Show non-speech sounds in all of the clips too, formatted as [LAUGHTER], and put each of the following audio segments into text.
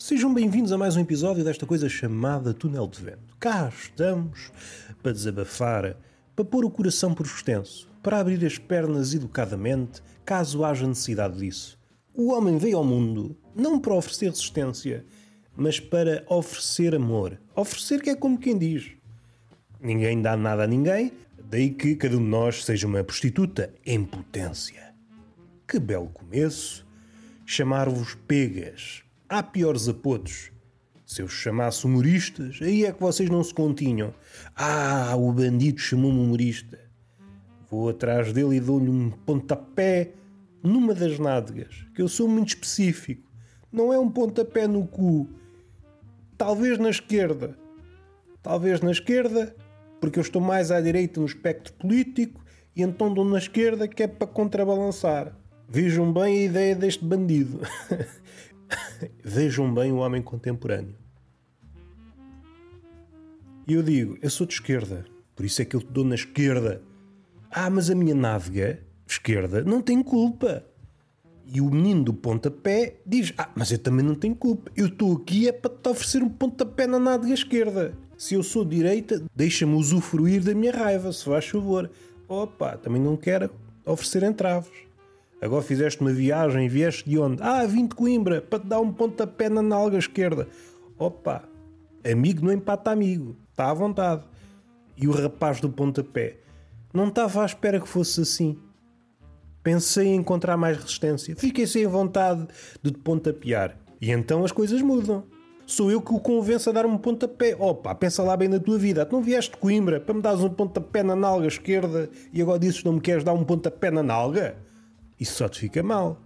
Sejam bem-vindos a mais um episódio desta coisa chamada Túnel de Vento. Cá estamos para desabafar, para pôr o coração por extenso, para abrir as pernas educadamente, caso haja necessidade disso. O homem veio ao mundo não para oferecer resistência, mas para oferecer amor. Oferecer que é como quem diz. Ninguém dá nada a ninguém, daí que cada um de nós seja uma prostituta em potência. Que belo começo! Chamar-vos pegas. Há piores apodos. Se eu chamasse humoristas, aí é que vocês não se continham. Ah, o bandido chamou-me humorista. Vou atrás dele e dou-lhe um pontapé numa das nádegas, que eu sou muito específico. Não é um pontapé no cu. Talvez na esquerda. Talvez na esquerda, porque eu estou mais à direita no espectro político e então dou na esquerda que é para contrabalançar. Vejam bem a ideia deste bandido. [LAUGHS] Vejam bem o homem contemporâneo. E eu digo, eu sou de esquerda, por isso é que eu te dou na esquerda. Ah, mas a minha nádega, esquerda, não tem culpa. E o menino do pontapé diz: Ah, mas eu também não tenho culpa. Eu estou aqui é para te oferecer um pontapé na nádega esquerda. Se eu sou direita, deixa-me usufruir da minha raiva, se faz favor. Opa, também não quero oferecer entraves. Agora fizeste uma viagem vieste de onde? Ah, vim de Coimbra para te dar um pontapé na nalga esquerda. Opa, amigo não empata amigo. Está à vontade. E o rapaz do pontapé não estava à espera que fosse assim. Pensei em encontrar mais resistência. Fiquei sem vontade de te pontapear. E então as coisas mudam. Sou eu que o convenço a dar um pontapé. Opa, pensa lá bem na tua vida. Tu não vieste de Coimbra para me dares um pontapé na nalga esquerda e agora dizes que não me queres dar um pontapé na nalga? Isso só te fica mal.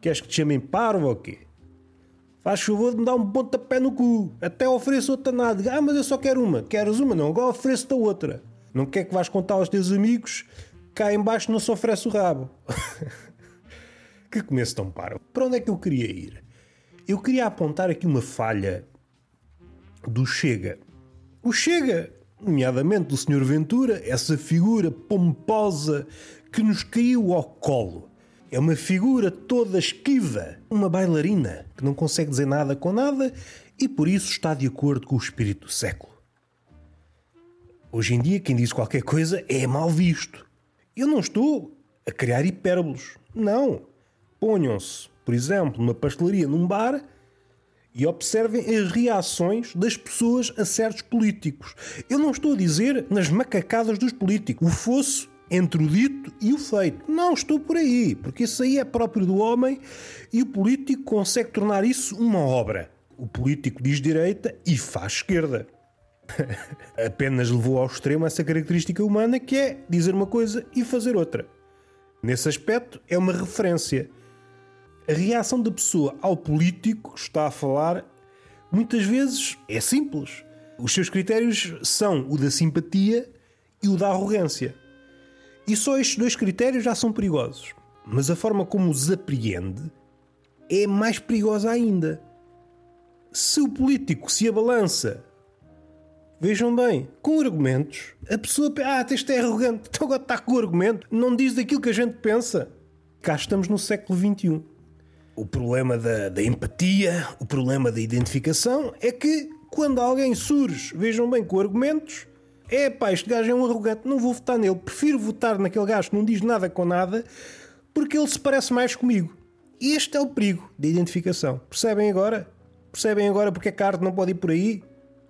Queres que te chamem parvo ou quê? Faz favor de me dar um pontapé no cu. Até ofereço outra nada. Ah, mas eu só quero uma. Queres uma? Não, agora ofereço-te a outra. Não quer que vais contar aos teus amigos cá embaixo não se oferece o rabo. [LAUGHS] que começo tão parvo. Para onde é que eu queria ir? Eu queria apontar aqui uma falha do Chega. O Chega, nomeadamente do Sr. Ventura, essa figura pomposa que nos caiu ao colo. É uma figura toda esquiva, uma bailarina que não consegue dizer nada com nada e por isso está de acordo com o espírito do século. Hoje em dia, quem diz qualquer coisa é mal visto. Eu não estou a criar hipérbolos. Não. Ponham-se, por exemplo, numa pastelaria, num bar e observem as reações das pessoas a certos políticos. Eu não estou a dizer nas macacadas dos políticos. O fosso entre o dito e o feito. Não estou por aí, porque isso aí é próprio do homem e o político consegue tornar isso uma obra. O político diz direita e faz esquerda. [LAUGHS] Apenas levou ao extremo essa característica humana que é dizer uma coisa e fazer outra. Nesse aspecto, é uma referência. A reação da pessoa ao político que está a falar muitas vezes é simples. Os seus critérios são o da simpatia e o da arrogância. E só estes dois critérios já são perigosos. Mas a forma como os apreende é mais perigosa ainda. Se o político se abalança, vejam bem, com argumentos, a pessoa ah, este é arrogante, então [LAUGHS] agora está com argumento, não diz aquilo que a gente pensa. Cá estamos no século XXI. O problema da, da empatia, o problema da identificação é que quando alguém surge, vejam bem, com argumentos, é pá, este gajo é um arrogante, não vou votar nele. Prefiro votar naquele gajo que não diz nada com nada porque ele se parece mais comigo. Este é o perigo da identificação. Percebem agora? Percebem agora porque é que a arte não pode ir por aí?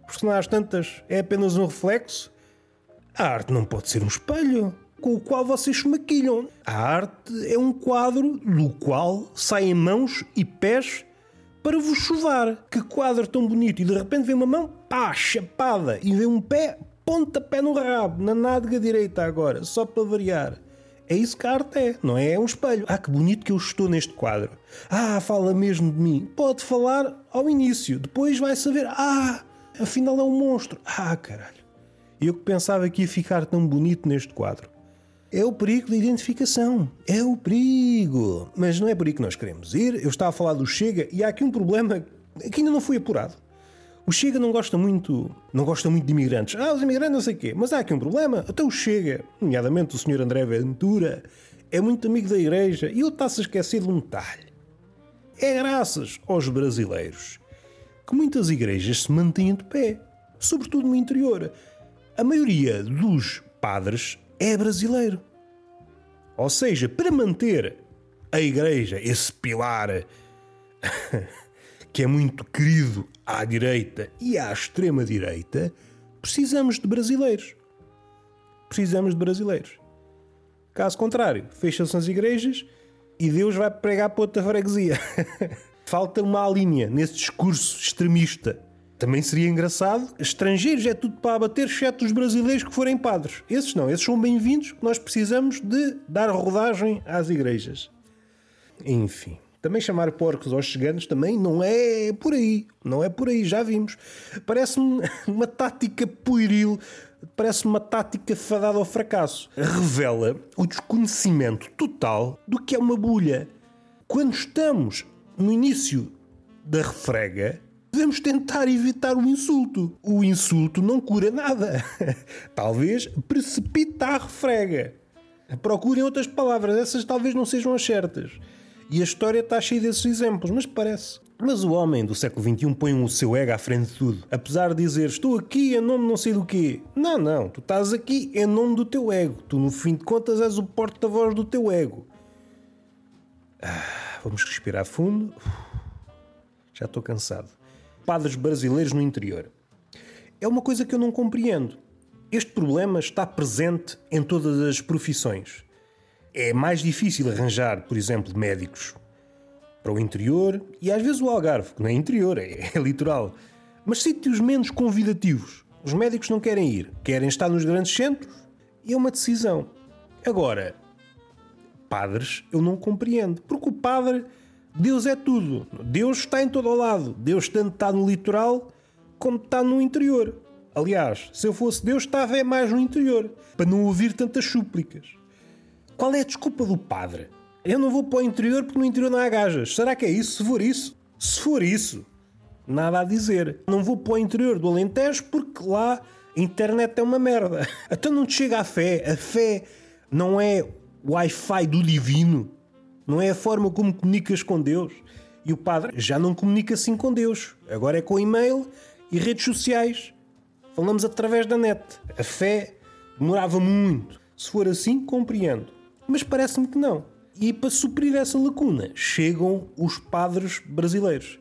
Porque senão às tantas é apenas um reflexo? A arte não pode ser um espelho com o qual vocês se maquilham. A arte é um quadro do qual saem mãos e pés para vos chuvar. Que quadro tão bonito! E de repente vem uma mão, pá, chapada, e vem um pé, pontapé no rabo, na nádega direita agora, só para variar. É isso que a arte é, não é? É um espelho. Ah, que bonito que eu estou neste quadro. Ah, fala mesmo de mim. Pode falar ao início, depois vai saber. Ah, afinal é um monstro. Ah, caralho. Eu que pensava que ia ficar tão bonito neste quadro. É o perigo da identificação. É o perigo. Mas não é por aí que nós queremos ir. Eu estava a falar do Chega e há aqui um problema que ainda não foi apurado. O Chega não gosta muito, não gosta muito de imigrantes. Ah, os imigrantes não sei o quê. Mas há aqui um problema. Até o Chega, nomeadamente o Sr. André Ventura, é muito amigo da igreja e ele está-se a esquecer de um detalhe. É graças aos brasileiros que muitas igrejas se mantêm de pé, sobretudo no interior. A maioria dos padres é brasileiro. Ou seja, para manter a igreja, esse pilar [LAUGHS] que é muito querido à direita e à extrema direita, precisamos de brasileiros. Precisamos de brasileiros. Caso contrário, fecham-se as igrejas e Deus vai pregar para outra freguesia. [LAUGHS] Falta uma linha nesse discurso extremista. Também seria engraçado. Estrangeiros é tudo para abater, exceto os brasileiros que forem padres. Esses não, esses são bem-vindos. Nós precisamos de dar rodagem às igrejas. Enfim. Também chamar porcos aos chegantes também não é por aí. Não é por aí, já vimos. Parece-me [LAUGHS] uma tática pueril, parece uma tática fadada ao fracasso. Revela o desconhecimento total do que é uma bulha. Quando estamos no início da refrega, devemos tentar evitar o insulto. O insulto não cura nada. [LAUGHS] Talvez precipita a refrega. Procurem outras palavras, essas talvez não sejam as certas. E a história está cheia desses exemplos, mas parece. Mas o homem do século XXI põe o seu ego à frente de tudo. Apesar de dizer estou aqui em nome não sei do quê. Não, não, tu estás aqui em nome do teu ego. Tu, no fim de contas, és o porta-voz do teu ego. Ah, vamos respirar fundo. Já estou cansado. Padres brasileiros no interior. É uma coisa que eu não compreendo. Este problema está presente em todas as profissões. É mais difícil arranjar, por exemplo, médicos para o interior e às vezes o Algarve, que não é interior, é, é litoral. Mas sítios menos convidativos. Os médicos não querem ir, querem estar nos grandes centros e é uma decisão. Agora, padres eu não compreendo, porque o padre, Deus é tudo. Deus está em todo o lado. Deus tanto está no litoral como está no interior. Aliás, se eu fosse Deus, estava é mais no interior, para não ouvir tantas súplicas. Qual é a desculpa do padre? Eu não vou para o interior porque no interior não há gajas. Será que é isso? Se for isso, se for isso, nada a dizer. Não vou para o interior do Alentejo porque lá a internet é uma merda. [LAUGHS] Então não te chega a fé. A fé não é o Wi-Fi do divino. Não é a forma como comunicas com Deus. E o padre já não comunica assim com Deus. Agora é com e-mail e redes sociais. Falamos através da net. A fé demorava muito. Se for assim, compreendo mas parece-me que não. E para suprir essa lacuna, chegam os padres brasileiros.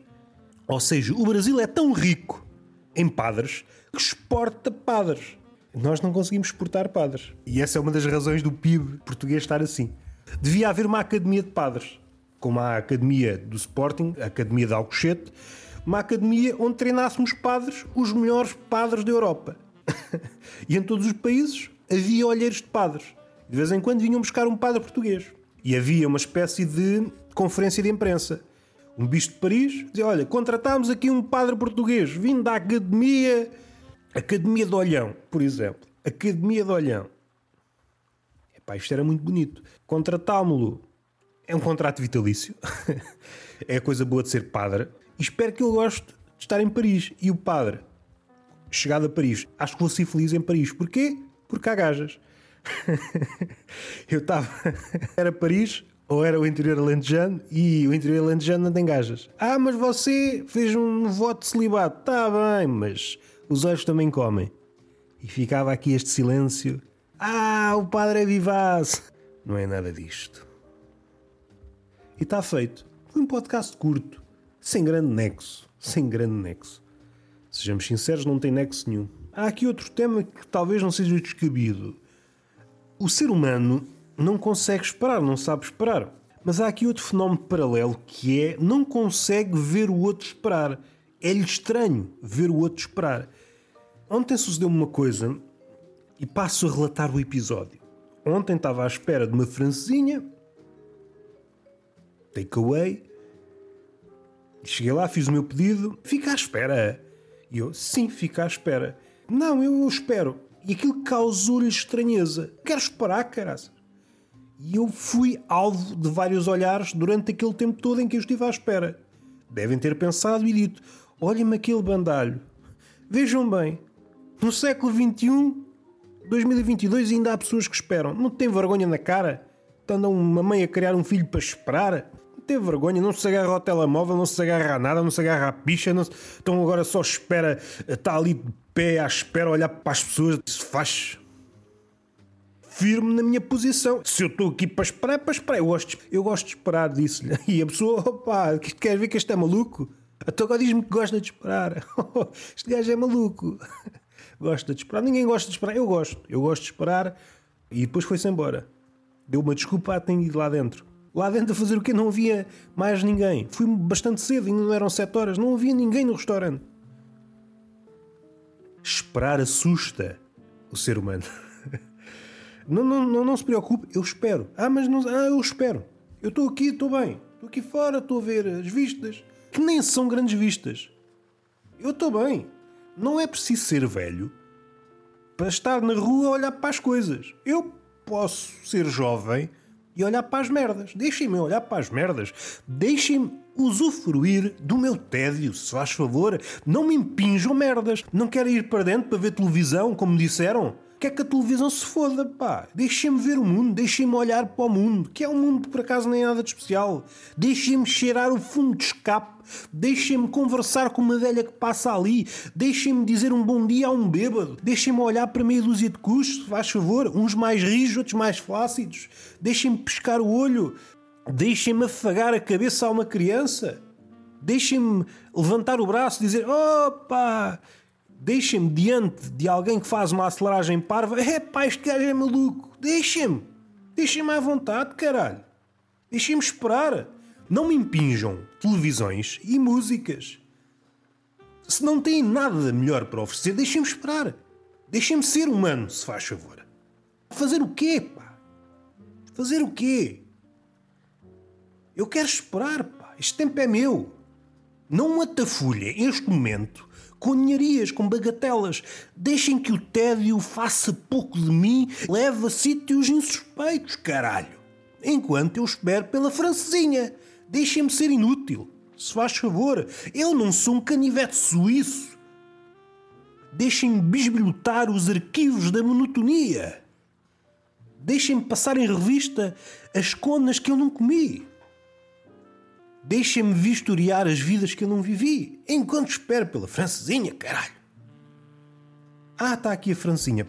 Ou seja, o Brasil é tão rico em padres que exporta padres. Nós não conseguimos exportar padres. E essa é uma das razões do PIB português estar assim. Devia haver uma academia de padres, como a academia do Sporting, a academia de Alcochete, uma academia onde treinássemos padres, os melhores padres da Europa. [LAUGHS] e em todos os países havia olheiros de padres. De vez em quando vinham buscar um padre português. E havia uma espécie de conferência de imprensa. Um bicho de Paris dizia: Olha, contratámos aqui um padre português, vindo da Academia. Academia de Olhão, por exemplo. Academia de Olhão. Epá, isto era muito bonito. Contratámo-lo. É um contrato vitalício. [LAUGHS] é a coisa boa de ser padre. E espero que ele goste de estar em Paris. E o padre, chegado a Paris, acho que vou ser feliz em Paris. Porquê? Porque há gajas. [LAUGHS] eu estava. Era Paris ou era o interior alentejano e o interior alentejano não tem gajas. Ah, mas você fez um voto de celibato. Está bem, mas os olhos também comem. E ficava aqui este silêncio. Ah, o padre é vivaz. Não é nada disto. E está feito. Foi um podcast curto, sem grande nexo. Sem grande nexo. Sejamos sinceros, não tem nexo nenhum. Há aqui outro tema que talvez não seja descabido o ser humano não consegue esperar, não sabe esperar. Mas há aqui outro fenómeno paralelo que é não consegue ver o outro esperar. É-lhe estranho ver o outro esperar. Ontem sucedeu-me uma coisa e passo a relatar o episódio. Ontem estava à espera de uma francesinha, takeaway. Cheguei lá, fiz o meu pedido, fica à espera. E eu, sim, fica à espera. Não, eu espero. E aquilo causou-lhe estranheza. Queres parar, caraças? E eu fui alvo de vários olhares durante aquele tempo todo em que eu estive à espera. Devem ter pensado e dito: olhem-me aquele bandalho. Vejam bem, no século XXI, 2022, ainda há pessoas que esperam. Não tem vergonha na cara? Estando uma mãe a criar um filho para esperar? Não ter vergonha, não se agarra ao telemóvel, não se agarra a nada, não se agarra à picha, não se... então agora só espera, está ali de pé à espera, olhar para as pessoas, se faz firme na minha posição. Se eu estou aqui para esperar, é para esperar. Eu gosto, eu gosto de esperar, disse-lhe. [LAUGHS] E a pessoa, opa, quer ver que este é maluco? Então agora diz-me que gosta de esperar. [LAUGHS] este gajo é maluco. [LAUGHS] gosta de esperar. Ninguém gosta de esperar. Eu gosto. Eu gosto de esperar. E depois foi-se embora. Deu uma desculpa a ido lá dentro. Lá dentro a fazer o quê? Não havia mais ninguém. Fui bastante cedo, ainda não eram sete horas. Não havia ninguém no restaurante. Esperar assusta o ser humano. [LAUGHS] Não, não, não, não se preocupe, eu espero. Ah, mas não. Ah, eu espero. Eu estou aqui, estou bem. Estou aqui fora, estou a ver as vistas. Que nem são grandes vistas. Eu estou bem. Não é preciso ser velho para estar na rua a olhar para as coisas. Eu posso ser jovem e olhar para as merdas. Deixem-me olhar para as merdas. Deixem-me usufruir do meu tédio, se faz favor. Não me impinjam merdas. Não quero ir para dentro para ver televisão, como disseram. Quer que a televisão se foda, pá. Deixem-me ver o mundo, deixem-me olhar para o mundo, que é um mundo que por acaso nem é nada de especial. Deixem-me cheirar o fundo de escape, deixem-me conversar com uma velha que passa ali, deixem-me dizer um bom dia a um bêbado, deixem-me olhar para meia dúzia de custos, faz favor, uns mais rijos, outros mais flácidos, deixem-me pescar o olho, deixem-me afagar a cabeça a uma criança, deixem-me levantar o braço e dizer: opa! Deixem-me diante de alguém que faz uma aceleragem parva. É pá, este gajo é maluco. Deixem-me. Deixem-me à vontade, caralho. Deixem-me esperar. Não me impinjam televisões e músicas. Se não têm nada melhor para oferecer, deixem-me esperar. Deixem-me ser humano, se faz favor. Fazer o quê, pá? Fazer o quê? Eu quero esperar, pá. Este tempo é meu. Não atafulhem este momento com ninharias, com bagatelas. Deixem que o tédio faça pouco de mim, leve a sítios insuspeitos, caralho. Enquanto eu espero pela francesinha. Deixem-me ser inútil. Se faz favor, eu não sou um canivete suíço. Deixem-me bisbilhotar os arquivos da monotonia. Deixem-me passar em revista as conas que eu não comi. Deixem-me vistoriar as vidas que eu não vivi, enquanto espero pela francesinha, caralho. Ah, está aqui a francesinha.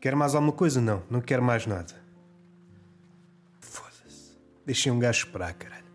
Quer mais alguma coisa? Não, não quero mais nada. Foda-se. Deixem um gajo esperar, caralho.